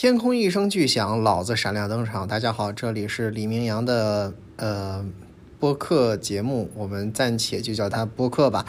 天空一声巨响，老子闪亮登场。大家好，这里是李明阳的呃播客节目，我们暂且就叫它播客吧。